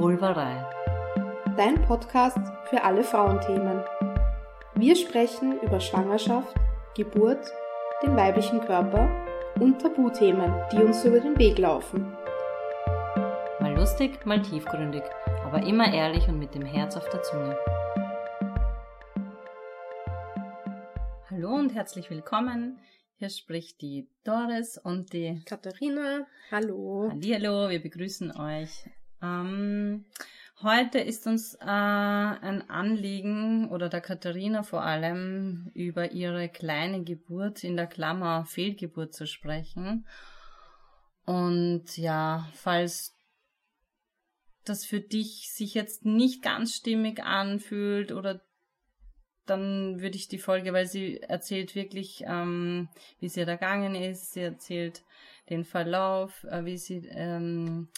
Vulvarei. Dein Podcast für alle Frauenthemen. Wir sprechen über Schwangerschaft, Geburt, den weiblichen Körper und Tabuthemen, die uns über den Weg laufen. Mal lustig, mal tiefgründig, aber immer ehrlich und mit dem Herz auf der Zunge. Hallo und herzlich willkommen. Hier spricht die Doris und die Katharina. Hallo. Hallo, wir begrüßen euch. Ähm, heute ist uns äh, ein Anliegen oder der Katharina vor allem über ihre kleine Geburt in der Klammer Fehlgeburt zu sprechen. Und ja, falls das für dich sich jetzt nicht ganz stimmig anfühlt oder dann würde ich die Folge, weil sie erzählt wirklich, ähm, wie es ihr ergangen ist. Sie erzählt den Verlauf, äh, wie sie ähm,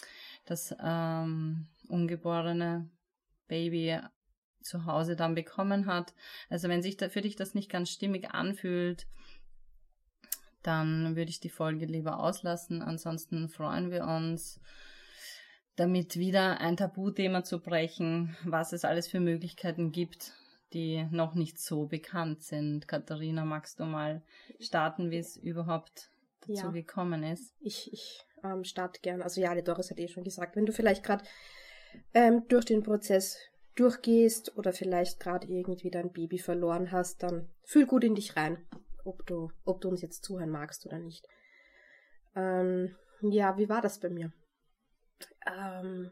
das ähm, ungeborene Baby zu Hause dann bekommen hat. Also wenn sich da für dich das nicht ganz stimmig anfühlt, dann würde ich die Folge lieber auslassen. Ansonsten freuen wir uns, damit wieder ein Tabuthema zu brechen, was es alles für Möglichkeiten gibt, die noch nicht so bekannt sind. Katharina, magst du mal starten, wie es überhaupt dazu ja. gekommen ist? Ich, ich ähm, starte gern. Also ja, die Doris hat eh schon gesagt, wenn du vielleicht gerade ähm, durch den Prozess durchgehst oder vielleicht gerade irgendwie dein Baby verloren hast, dann fühl gut in dich rein, ob du, ob du uns jetzt zuhören magst oder nicht. Ähm, ja, wie war das bei mir? Ähm,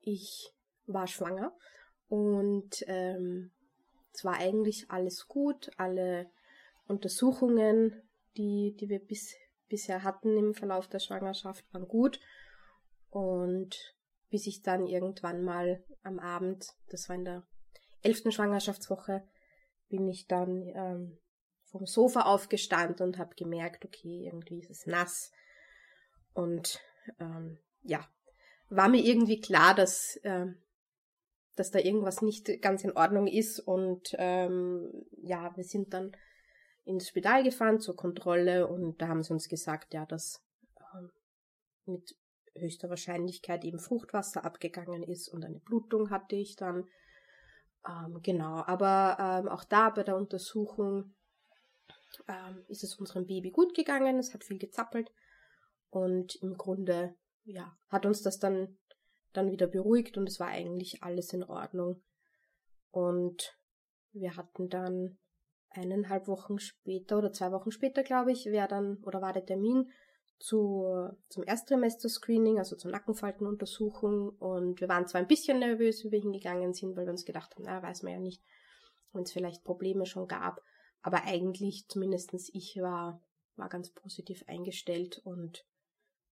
ich war schwanger und ähm, es war eigentlich alles gut, alle Untersuchungen, die, die wir bis, bisher hatten im Verlauf der Schwangerschaft, waren gut. Und bis ich dann irgendwann mal am Abend, das war in der elften Schwangerschaftswoche, bin ich dann ähm, vom Sofa aufgestanden und habe gemerkt, okay, irgendwie ist es nass. Und ähm, ja, war mir irgendwie klar, dass ähm, dass da irgendwas nicht ganz in Ordnung ist. Und ähm, ja, wir sind dann ins Spital gefahren zur Kontrolle und da haben sie uns gesagt, ja, dass ähm, mit höchster Wahrscheinlichkeit eben Fruchtwasser abgegangen ist und eine Blutung hatte ich dann. Ähm, genau, aber ähm, auch da bei der Untersuchung ähm, ist es unserem Baby gut gegangen, es hat viel gezappelt und im Grunde, ja, hat uns das dann dann wieder beruhigt und es war eigentlich alles in Ordnung. Und wir hatten dann eineinhalb Wochen später oder zwei Wochen später, glaube ich, wäre dann oder war der Termin zu, zum Erstsemester-Screening, also zur Nackenfaltenuntersuchung. Und wir waren zwar ein bisschen nervös, wie wir hingegangen sind, weil wir uns gedacht haben, na, weiß man ja nicht, wenn es vielleicht Probleme schon gab. Aber eigentlich, zumindestens ich war, war ganz positiv eingestellt und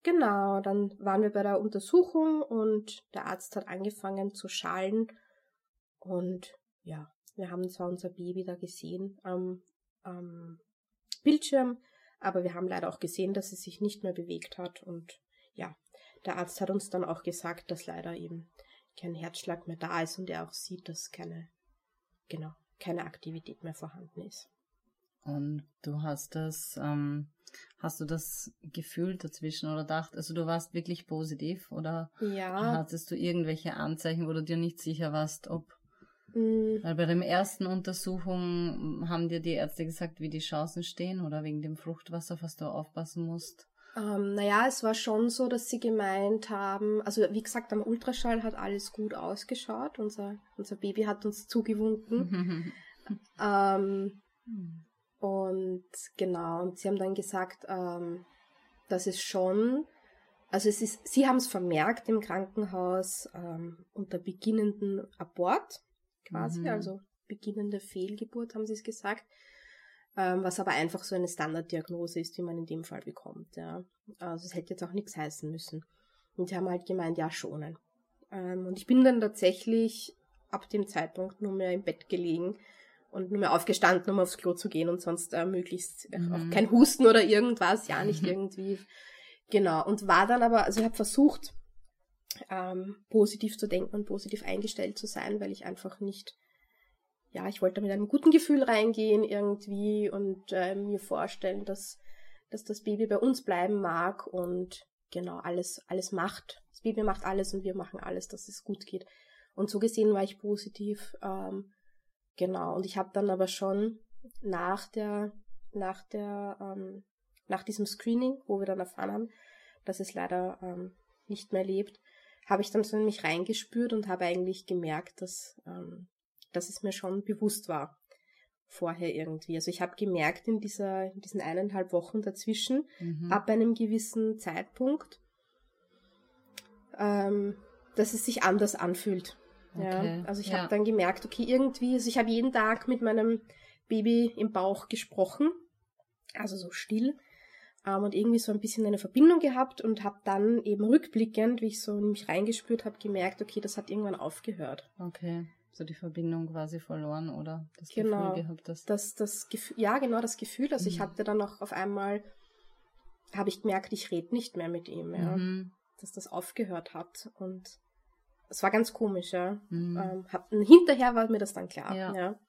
Genau, dann waren wir bei der Untersuchung und der Arzt hat angefangen zu schallen und ja, wir haben zwar unser Baby da gesehen am, am Bildschirm, aber wir haben leider auch gesehen, dass es sich nicht mehr bewegt hat und ja, der Arzt hat uns dann auch gesagt, dass leider eben kein Herzschlag mehr da ist und er auch sieht, dass keine, genau, keine Aktivität mehr vorhanden ist. Und du hast das, ähm, hast du das gefühlt dazwischen oder dacht, also du warst wirklich positiv oder ja. hattest du irgendwelche Anzeichen, wo du dir nicht sicher warst, ob mhm. weil bei der ersten Untersuchung haben dir die Ärzte gesagt, wie die Chancen stehen oder wegen dem Fruchtwasser, was du aufpassen musst? Ähm, naja, es war schon so, dass sie gemeint haben, also wie gesagt, am Ultraschall hat alles gut ausgeschaut. Unser, unser Baby hat uns zugewunken. ähm, hm. Und genau, und sie haben dann gesagt, ähm, dass es schon, also es ist, sie haben es vermerkt im Krankenhaus ähm, unter beginnenden Abort, quasi, mhm. also beginnende Fehlgeburt, haben sie es gesagt, ähm, was aber einfach so eine Standarddiagnose ist, die man in dem Fall bekommt. Ja. Also es hätte jetzt auch nichts heißen müssen. Und sie haben halt gemeint, ja, schonen. Ähm, und ich bin dann tatsächlich ab dem Zeitpunkt nur mehr im Bett gelegen und nur mehr aufgestanden, um aufs Klo zu gehen und sonst äh, möglichst äh, mhm. auch kein Husten oder irgendwas, ja nicht mhm. irgendwie. Genau. Und war dann aber, also ich habe versucht, ähm, positiv zu denken und positiv eingestellt zu sein, weil ich einfach nicht, ja, ich wollte mit einem guten Gefühl reingehen irgendwie und äh, mir vorstellen, dass, dass das Baby bei uns bleiben mag und genau alles, alles macht. Das Baby macht alles und wir machen alles, dass es gut geht. Und so gesehen war ich positiv. Ähm, genau. Und ich habe dann aber schon nach der, nach der, ähm, nach diesem Screening, wo wir dann erfahren haben, dass es leider ähm, nicht mehr lebt, habe ich dann so in mich reingespürt und habe eigentlich gemerkt, dass, ähm, dass es mir schon bewusst war vorher irgendwie. Also ich habe gemerkt in dieser, in diesen eineinhalb Wochen dazwischen, mhm. ab einem gewissen Zeitpunkt, ähm, dass es sich anders anfühlt. Okay. Ja, also ich ja. habe dann gemerkt, okay, irgendwie, also ich habe jeden Tag mit meinem Baby im Bauch gesprochen, also so still, ähm, und irgendwie so ein bisschen eine Verbindung gehabt und habe dann eben rückblickend, wie ich so in mich reingespürt habe, gemerkt, okay, das hat irgendwann aufgehört. Okay, so die Verbindung quasi verloren oder das genau, Gefühl gehabt hast. Das, das Gefühl, ja, genau das Gefühl. Also mhm. ich hatte dann auch auf einmal, habe ich gemerkt, ich rede nicht mehr mit ihm, ja, mhm. dass das aufgehört hat und es war ganz komisch, ja. Mhm. Ähm, hab, hinterher war mir das dann klar, ja. ja.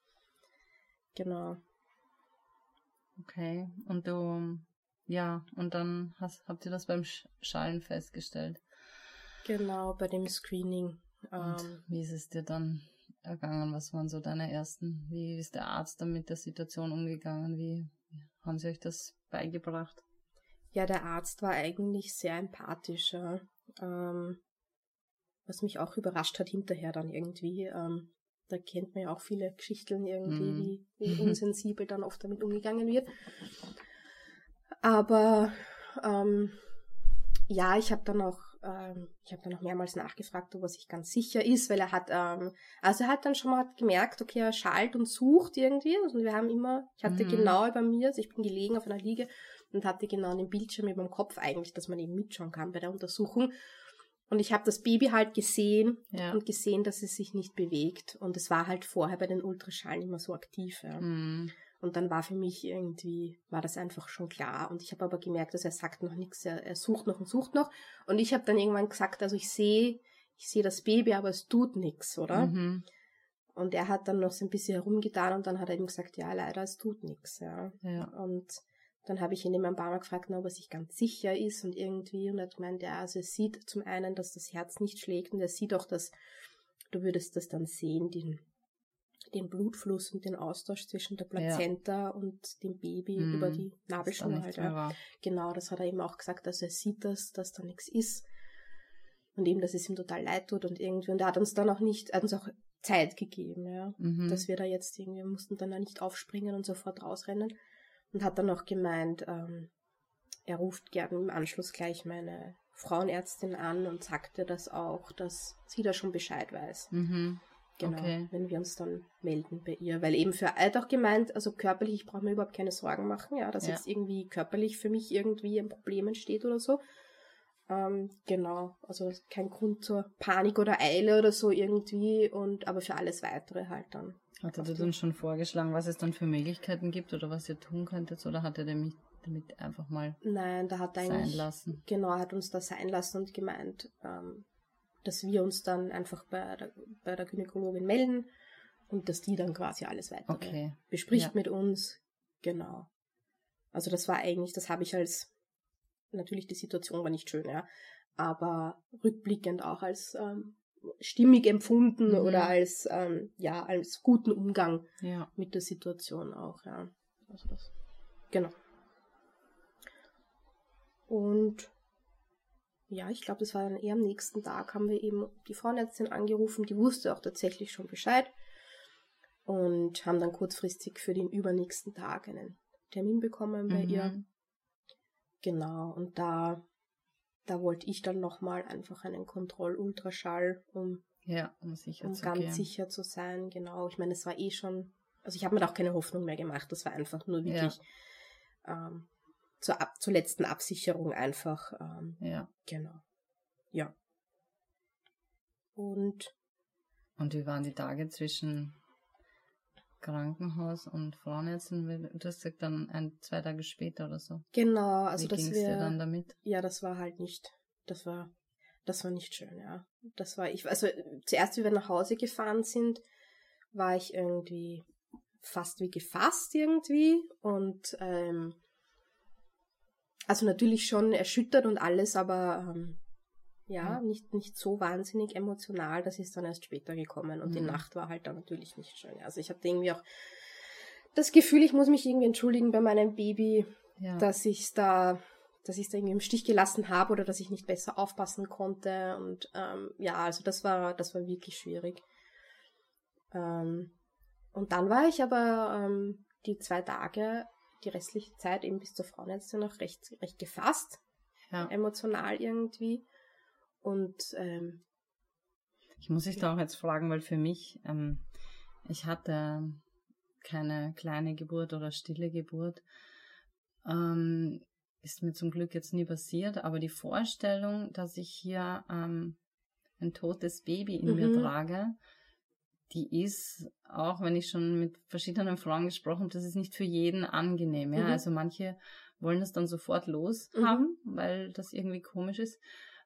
Genau. Okay, und du, ja, und dann hast, habt ihr das beim Schallen festgestellt? Genau, bei dem Screening. Und ähm, wie ist es dir dann ergangen? Was waren so deine ersten? Wie ist der Arzt dann mit der Situation umgegangen? Wie haben sie euch das beigebracht? Ja, der Arzt war eigentlich sehr empathisch. Ja. Ähm, was mich auch überrascht hat hinterher dann irgendwie. Ähm, da kennt man ja auch viele Geschichten irgendwie, mhm. wie, wie unsensibel dann oft damit umgegangen wird. Aber ähm, ja, ich habe dann auch, ähm, ich habe dann auch mehrmals nachgefragt, ob er sich ganz sicher ist, weil er hat, ähm, also er hat dann schon mal gemerkt, okay, er schalt und sucht irgendwie. Also wir haben immer, ich hatte mhm. genau über mir, also ich bin gelegen auf einer Liege und hatte genau den Bildschirm über dem Kopf eigentlich, dass man eben mitschauen kann bei der Untersuchung. Und ich habe das Baby halt gesehen ja. und gesehen, dass es sich nicht bewegt. Und es war halt vorher bei den Ultraschallen immer so aktiv. Ja. Mhm. Und dann war für mich irgendwie, war das einfach schon klar. Und ich habe aber gemerkt, dass er sagt noch nichts, er, er sucht noch und sucht noch. Und ich habe dann irgendwann gesagt, also ich sehe, ich sehe das Baby, aber es tut nichts, oder? Mhm. Und er hat dann noch so ein bisschen herumgetan und dann hat er ihm gesagt, ja, leider, es tut nichts, ja. ja. Und dann habe ich ihn immer ein paar Mal gefragt, ob er sich ganz sicher ist und irgendwie, und er hat gemeint, ja, also er sieht zum einen, dass das Herz nicht schlägt und er sieht auch, dass du würdest das dann sehen, den, den Blutfluss und den Austausch zwischen der Plazenta ja. und dem Baby mm, über die Nabelschnur Genau, das hat er eben auch gesagt, dass er sieht das, dass da nichts ist. Und eben, dass es ihm total leid tut und irgendwie, und er hat uns dann auch nicht, er hat uns auch Zeit gegeben, ja, mhm. dass wir da jetzt irgendwie, wir mussten dann da nicht aufspringen und sofort rausrennen und hat dann noch gemeint, ähm, er ruft gerne im Anschluss gleich meine Frauenärztin an und sagte das auch, dass sie da schon Bescheid weiß. Mhm. Genau, okay. wenn wir uns dann melden bei ihr. Weil eben für, er hat auch gemeint, also körperlich, ich brauche mir überhaupt keine Sorgen machen, ja, dass ja. jetzt irgendwie körperlich für mich irgendwie ein Problem entsteht oder so. Ähm, genau, also kein Grund zur Panik oder Eile oder so irgendwie und aber für alles weitere halt dann. Hat er dir dann schon vorgeschlagen, was es dann für Möglichkeiten gibt oder was ihr tun könntet oder hat er damit, damit einfach mal Nein, da hat er sein lassen? Genau, hat uns da sein lassen und gemeint, ähm, dass wir uns dann einfach bei der, bei der Gynäkologin melden und dass die dann quasi alles weitere okay. bespricht ja. mit uns. Genau. Also das war eigentlich, das habe ich als natürlich die Situation war nicht schön, ja, aber rückblickend auch als ähm, stimmig empfunden mhm. oder als ähm, ja als guten Umgang ja. mit der Situation auch, ja. Also das genau. Und ja, ich glaube, das war dann eher am nächsten Tag, haben wir eben die Frauenärztin angerufen, die wusste auch tatsächlich schon Bescheid und haben dann kurzfristig für den übernächsten Tag einen Termin bekommen bei mhm. ihr. Genau, und da, da wollte ich dann nochmal einfach einen Kontrollultraschall, um, ja, um, sicher um ganz gehen. sicher zu sein. Genau, ich meine, es war eh schon, also ich habe mir da auch keine Hoffnung mehr gemacht, das war einfach nur wirklich ja. ähm, zur, Ab zur letzten Absicherung einfach. Ähm, ja. Genau. Ja. Und. Und wie waren die Tage zwischen Krankenhaus und Frauenärztin, du hast gesagt, dann ein, zwei Tage später oder so. Genau, also Wie das wir, dann damit? Ja, das war halt nicht, das war, das war nicht schön, ja. Das war, ich, also zuerst, wie wir nach Hause gefahren sind, war ich irgendwie fast wie gefasst irgendwie und ähm, also natürlich schon erschüttert und alles, aber ähm, ja, mhm. nicht, nicht so wahnsinnig emotional. Das ist dann erst später gekommen und mhm. die Nacht war halt dann natürlich nicht schön. Also ich hatte irgendwie auch das Gefühl, ich muss mich irgendwie entschuldigen bei meinem Baby, ja. dass ich da dass ich es da irgendwie im Stich gelassen habe oder dass ich nicht besser aufpassen konnte. Und ähm, ja, also das war, das war wirklich schwierig. Ähm, und dann war ich aber ähm, die zwei Tage, die restliche Zeit eben bis zur Frauenärztin noch recht, recht gefasst. Ja. Emotional irgendwie. Und ähm, ich muss dich da auch jetzt fragen, weil für mich, ähm, ich hatte keine kleine Geburt oder stille Geburt. Ähm, ist mir zum Glück jetzt nie passiert, aber die Vorstellung, dass ich hier ähm, ein totes Baby in mhm. mir trage, die ist, auch wenn ich schon mit verschiedenen Frauen gesprochen habe, das ist nicht für jeden angenehm. Ja? Mhm. Also manche wollen es dann sofort loshaben, mhm. weil das irgendwie komisch ist.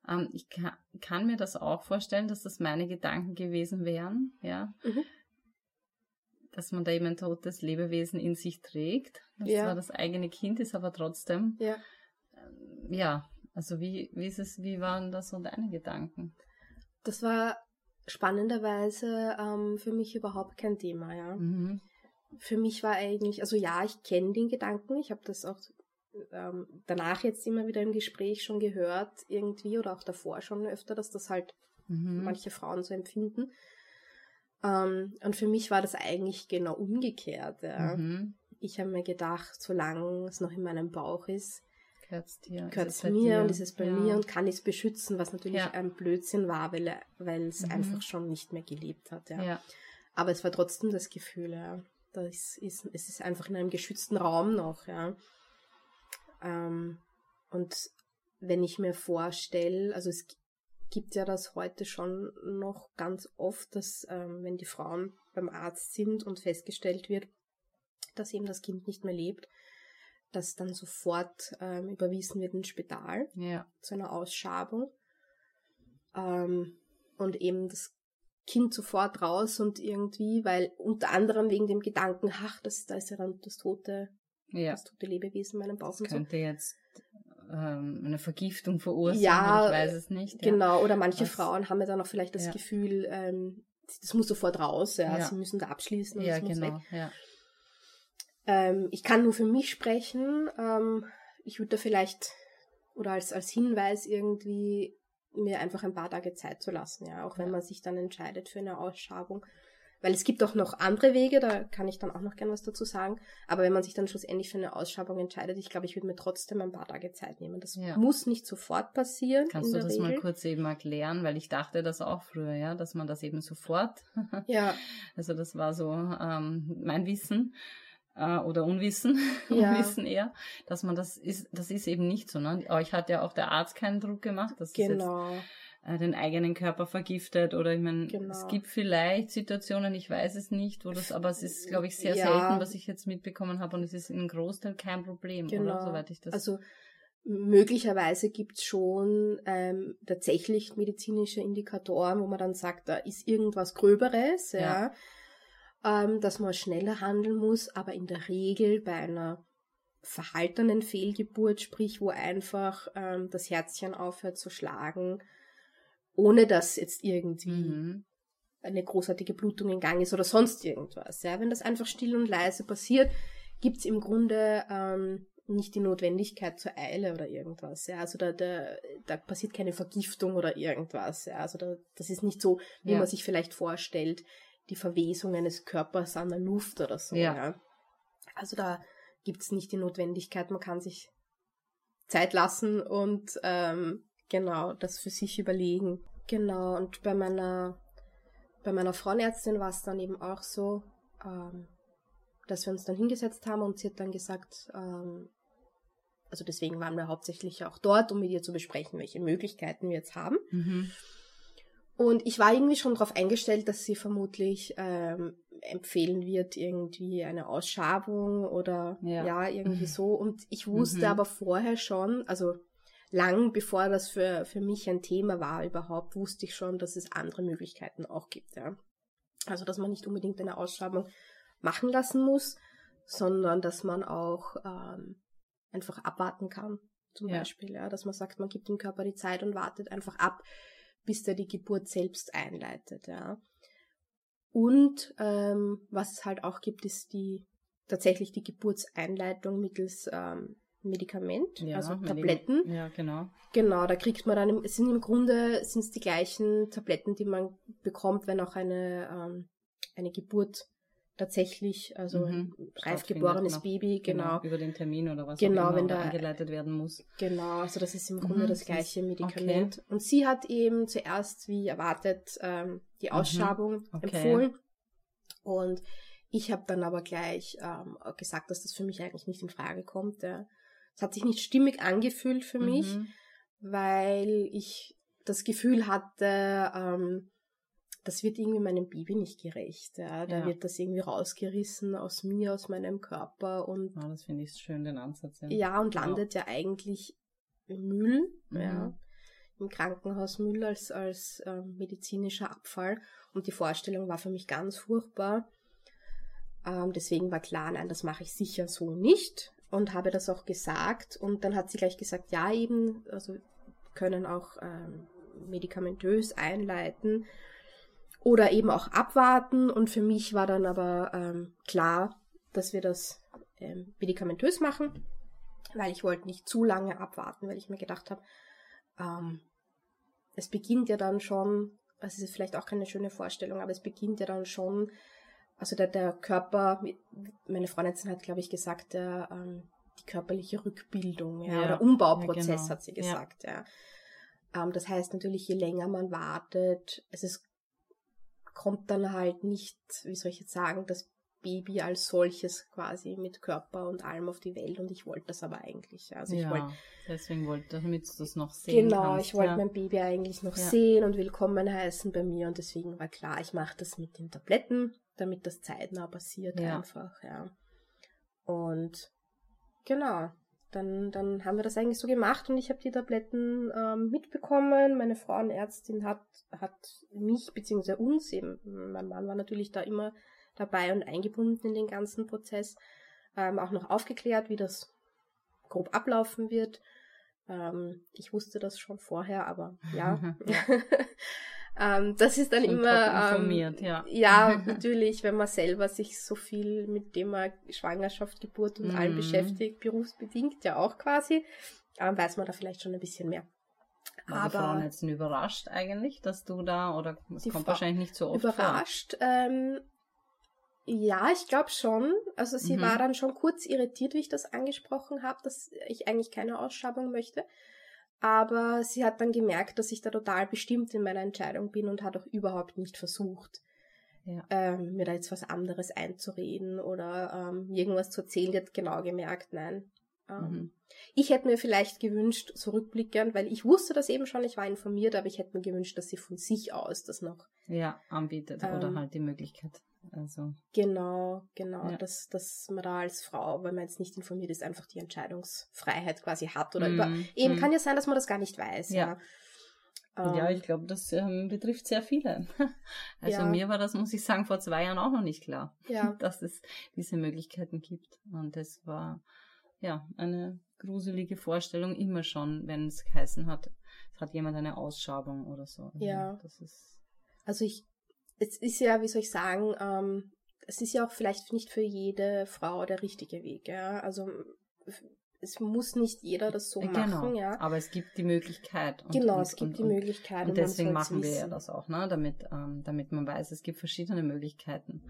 Ähm, ich kann, kann, mir das auch vorstellen, dass das meine Gedanken gewesen wären, ja. Mhm. Dass man da eben ein totes Lebewesen in sich trägt das ja. zwar das eigene Kind ist, aber trotzdem. Ja. Ähm, ja, also wie, wie ist es, wie waren das so deine Gedanken? Das war spannenderweise ähm, für mich überhaupt kein Thema, ja. Mhm. Für mich war eigentlich, also ja, ich kenne den Gedanken, ich habe das auch ähm, danach jetzt immer wieder im Gespräch schon gehört, irgendwie, oder auch davor schon öfter, dass das halt mhm. manche Frauen so empfinden. Ähm, und für mich war das eigentlich genau umgekehrt, ja. Mhm ich habe mir gedacht, solange es noch in meinem Bauch ist, gehört es mir dir? und ist es bei ja. mir und kann ich es beschützen, was natürlich ja. ein Blödsinn war, weil, weil es mhm. einfach schon nicht mehr gelebt hat. Ja. ja. Aber es war trotzdem das Gefühl, ja. Das ist, es ist einfach in einem geschützten Raum noch, ja. Ähm, und wenn ich mir vorstelle, also es gibt ja das heute schon noch ganz oft, dass ähm, wenn die Frauen beim Arzt sind und festgestellt wird, dass eben das Kind nicht mehr lebt, dass dann sofort ähm, überwiesen wird ins Spital ja. zu einer Ausschabung. Ähm, und eben das Kind sofort raus und irgendwie, weil unter anderem wegen dem Gedanken, ach, das, da ist ja dann das tote, ja. das tote Lebewesen in meinem Bauch. Das könnte so. jetzt ähm, eine Vergiftung verursachen, ja, ich weiß es nicht. Ja. Genau, oder manche Was? Frauen haben ja dann auch vielleicht das. Gefühl, ähm, das muss sofort raus, ja, sie müssen da abschließen und ja, das muss genau, weg. Ja. Ähm, ich kann nur für mich sprechen. Ähm, ich würde da vielleicht oder als, als Hinweis irgendwie mir einfach ein paar Tage Zeit zu lassen, ja, auch wenn man sich dann entscheidet für eine Ausschabung. Weil es gibt auch noch andere Wege, da kann ich dann auch noch gern was dazu sagen. Aber wenn man sich dann schlussendlich für eine Ausschabung entscheidet, ich glaube, ich würde mir trotzdem ein paar Tage Zeit nehmen. Das ja. muss nicht sofort passieren. Kannst du das Regel. mal kurz eben erklären? Weil ich dachte das auch früher, ja, dass man das eben sofort. ja. Also das war so ähm, mein Wissen äh, oder Unwissen, ja. Unwissen eher, dass man das ist, das ist eben nicht so. Ne? Euch hat ja auch der Arzt keinen Druck gemacht, dass genau. jetzt äh, den eigenen Körper vergiftet oder ich meine, genau. es gibt vielleicht Situationen, ich weiß es nicht, wo das, aber es ist, glaube ich, sehr ja. selten, was ich jetzt mitbekommen habe und es ist in Großteil kein Problem, genau. oder? Soweit ich das. Also möglicherweise gibt's schon ähm, tatsächlich medizinische Indikatoren, wo man dann sagt, da ist irgendwas Gröberes, ja. ja ähm, dass man schneller handeln muss, aber in der Regel bei einer verhaltenen Fehlgeburt, sprich wo einfach ähm, das Herzchen aufhört zu schlagen, ohne dass jetzt irgendwie mhm. eine großartige Blutung in Gang ist oder sonst irgendwas. Ja? Wenn das einfach still und leise passiert, gibt's im Grunde ähm, nicht die Notwendigkeit zur Eile oder irgendwas. Ja? Also da, da, da passiert keine Vergiftung oder irgendwas. Ja? Also da, das ist nicht so, wie ja. man sich vielleicht vorstellt die Verwesung eines Körpers an der Luft oder so. Ja. ja. Also da gibt es nicht die Notwendigkeit, man kann sich Zeit lassen und ähm, genau das für sich überlegen. Genau, und bei meiner, bei meiner Frauenärztin war es dann eben auch so, ähm, dass wir uns dann hingesetzt haben und sie hat dann gesagt, ähm, also deswegen waren wir hauptsächlich auch dort, um mit ihr zu besprechen, welche Möglichkeiten wir jetzt haben. Mhm. Und ich war irgendwie schon darauf eingestellt, dass sie vermutlich ähm, empfehlen wird, irgendwie eine Ausschabung oder ja, ja irgendwie mhm. so. Und ich wusste mhm. aber vorher schon, also lang bevor das für, für mich ein Thema war überhaupt, wusste ich schon, dass es andere Möglichkeiten auch gibt. Ja. Also dass man nicht unbedingt eine Ausschabung machen lassen muss, sondern dass man auch ähm, einfach abwarten kann zum Ja. Beispiel, ja, dass man sagt, man gibt dem Körper die Zeit und wartet einfach ab, bis der die Geburt selbst einleitet, ja. Und ähm, was es halt auch gibt, ist die tatsächlich die Geburtseinleitung mittels ähm, Medikament, Ja, also Tabletten. Ja, genau. Genau, da kriegt man dann, im- es sind im Grunde sind es die gleichen Tabletten, die man bekommt, wenn auch eine, ähm, eine Geburt tatsächlich, also Mhm, ein reif geborenes. Baby, genau, Über den Termin oder was Genau, auch immer wenn da- eingeleitet werden muss. genau, also das ist im Grunde Mhm, das gleiche Medikament. Und sie hat eben zuerst, wie erwartet, ähm, die Ausschabung Mhm, okay. empfohlen. Und ich habe dann aber gleich ähm, gesagt, dass das für mich eigentlich nicht in Frage kommt. Ja. Es hat sich nicht stimmig angefühlt für mich. Mhm. weil ich das Gefühl hatte, ähm, das wird irgendwie meinem Baby nicht gerecht. Ja. Da Ja. wird das irgendwie rausgerissen aus mir, aus meinem Körper und Ja, das finde ich schön, den Ansatz. Ja, ja, und landet ja eigentlich im Müll, Mhm. ja, im Krankenhausmüll als, als ähm, medizinischer Abfall. Und die Vorstellung war für mich ganz furchtbar. Ähm, deswegen war klar, nein, das mache ich sicher so nicht. Und habe das auch gesagt. Und dann hat sie gleich gesagt, ja, eben, also können auch ähm, medikamentös einleiten oder eben auch abwarten. Und für mich war dann aber ähm, klar, dass wir das ähm, medikamentös machen, weil ich wollte nicht zu lange abwarten, weil ich mir gedacht habe, ähm, es beginnt ja dann schon, also es ist vielleicht auch keine schöne Vorstellung, aber es beginnt ja dann schon, also der, der Körper, meine Freundin hat, glaube ich, gesagt, der, ähm, die körperliche Rückbildung ja, Ja, oder Umbauprozess, ja, genau. hat sie Ja. gesagt. Ja. Ähm, das heißt natürlich, je länger man wartet, es ist, kommt dann halt nicht, wie soll ich jetzt sagen, das Baby als solches quasi mit Körper und allem auf die Welt und ich wollte das aber eigentlich. ja. Also ich ja, wollte deswegen wollte, damit du das noch sehen Genau, kannst. ich wollte ja. mein Baby eigentlich noch Ja. sehen und willkommen heißen bei mir und deswegen war klar, ich mache das mit den Tabletten, damit das zeitnah passiert einfach, ja. Und genau, dann, dann haben wir das eigentlich so gemacht und ich habe die Tabletten ähm, mitbekommen. Meine Frauenärztin hat, hat mich bzw. uns eben, mein Mann war natürlich da immer dabei und eingebunden in den ganzen Prozess, ähm, auch noch aufgeklärt, wie das grob ablaufen wird. Ähm, ich wusste das schon vorher, aber ja. ähm, das ist dann Schon immer informiert, ähm, ja. ja, natürlich, wenn man selber sich so viel mit Thema Schwangerschaft, Geburt und allem Mhm. beschäftigt, berufsbedingt ja auch quasi, ähm, weiß man da vielleicht schon ein bisschen mehr. War die Frauen jetzt überrascht eigentlich, dass du da, oder es kommt Frau- wahrscheinlich nicht so oft überrascht. Ähm, ja, ich glaube schon. Also sie Mhm. war dann schon kurz irritiert, wie ich das angesprochen habe, dass ich eigentlich keine Ausschabung möchte. Aber sie hat dann gemerkt, dass ich da total bestimmt in meiner Entscheidung bin und hat auch überhaupt nicht versucht, Ja. ähm, mir da jetzt was anderes einzureden oder ähm, irgendwas zu erzählen. Die hat genau gemerkt, nein. Ähm, Mhm. Ich hätte mir vielleicht gewünscht, zurückblickend, weil ich wusste das eben schon, ich war informiert, aber ich hätte mir gewünscht, dass sie von sich aus das noch Ja, anbietet oder Ähm, halt die Möglichkeit. Also, Genau, genau, Ja. dass, dass man da als Frau, wenn man jetzt nicht informiert ist, einfach die Entscheidungsfreiheit quasi hat. Oder über. mm, Eben mm. kann ja sein, dass man das gar nicht weiß. Ja. Ja, Ja, Ähm, ich glaube, das ähm, betrifft sehr viele. Also Ja. mir war das, muss ich sagen, vor zwei Jahren auch noch nicht klar, ja, dass es diese Möglichkeiten gibt. Und das war ja eine gruselige Vorstellung immer schon, wenn es geheißen hat, es hat jemand eine Ausschabung oder so. Also Ja. Das ist also ich, es ist ja, wie soll ich sagen, ähm, es ist ja auch vielleicht nicht für jede Frau der richtige Weg. Ja, also es muss nicht jeder das so genau. machen. Ja, Aber es gibt die Möglichkeit. Und, genau, und, es gibt und, die Möglichkeit. Und deswegen machen wir ja das auch, ne? damit, ähm, damit man weiß, es gibt verschiedene Möglichkeiten.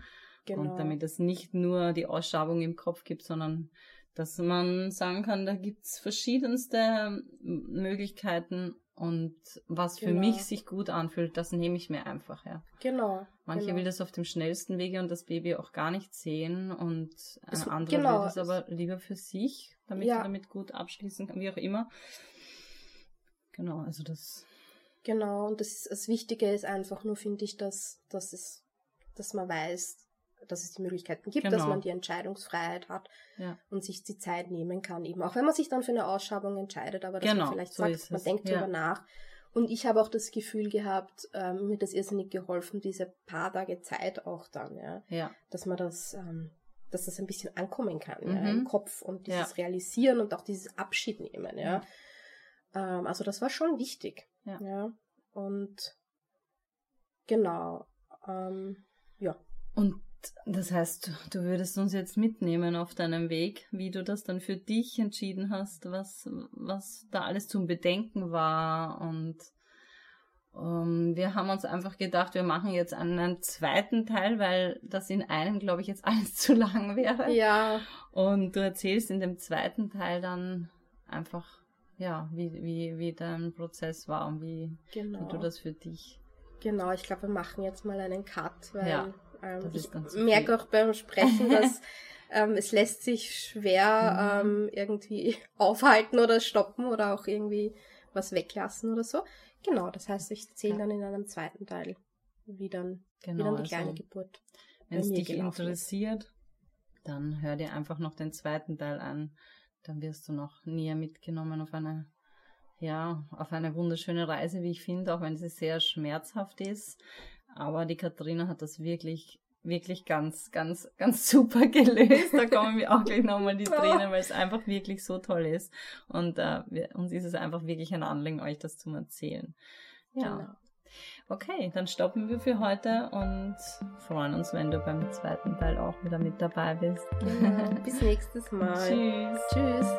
Genau. Und damit es nicht nur die Ausschabung im Kopf gibt, sondern dass man sagen kann, da gibt's verschiedenste ähm, Möglichkeiten und was für Genau. mich sich gut anfühlt, das nehme ich mir einfach, ja. genau. Manche genau. will das auf dem schnellsten Wege und das Baby auch gar nicht sehen und ein Es- anderer genau, will das aber lieber für sich, damit Ja. er damit gut abschließen kann, wie auch immer. Genau, also das, Genau, und das, das Wichtige ist einfach nur, finde ich, dass, dass, es, dass man weiß, dass es die Möglichkeiten gibt, dass Genau. man die Entscheidungsfreiheit hat ja. und sich die Zeit nehmen kann, eben auch wenn man sich dann für eine Ausschabung entscheidet, aber dass Genau, man vielleicht so sagt, man denkt ja. drüber nach. Und ich habe auch das Gefühl gehabt, ähm, mir das irrsinnig geholfen, diese paar Tage Zeit auch dann, ja, Ja, dass man das, ähm, dass das ein bisschen ankommen kann, ja, Mhm. im Kopf und dieses Ja. Realisieren und auch dieses Abschied nehmen, ja. Ja. Ähm, also das war schon wichtig. Ja. ja. Und genau. Ähm, ja. Und das heißt, du würdest uns jetzt mitnehmen auf deinem Weg, wie du das dann für dich entschieden hast, was, was da alles zum Bedenken war. Und um, ähm, wir haben uns einfach gedacht, wir machen jetzt einen zweiten Teil, weil das in einem, glaube ich, jetzt alles zu lang wäre. Ja. Und du erzählst in dem zweiten Teil dann einfach, ja, wie, wie, wie dein Prozess war und wie, genau. wie du das für dich. Genau, ich glaube, wir machen jetzt mal einen Cut, weil ja. Ähm, ich merke auch beim Sprechen, dass ähm, es lässt sich schwer Mhm. ähm, irgendwie aufhalten oder stoppen oder auch irgendwie was weglassen oder so. Genau, das heißt, ich zähle dann in einem zweiten Teil, wie dann, wie Genau, dann die kleine also, Geburt. wenn es dich ist. interessiert, dann hör dir einfach noch den zweiten Teil an. Dann wirst du noch näher mitgenommen auf eine, ja, auf eine wunderschöne Reise, wie ich finde, auch wenn sie sehr schmerzhaft ist. Aber die Katharina hat das wirklich, wirklich ganz, ganz, ganz super gelöst. Da kommen mir auch gleich nochmal die Tränen, weil es einfach wirklich so toll ist. Und äh, wir, uns ist es einfach wirklich ein Anliegen, euch das zu erzählen. Ja. Genau. Okay, dann stoppen wir für heute und freuen uns, wenn du beim zweiten Teil auch wieder mit dabei bist. Genau. Bis nächstes Mal. Tschüss. Tschüss.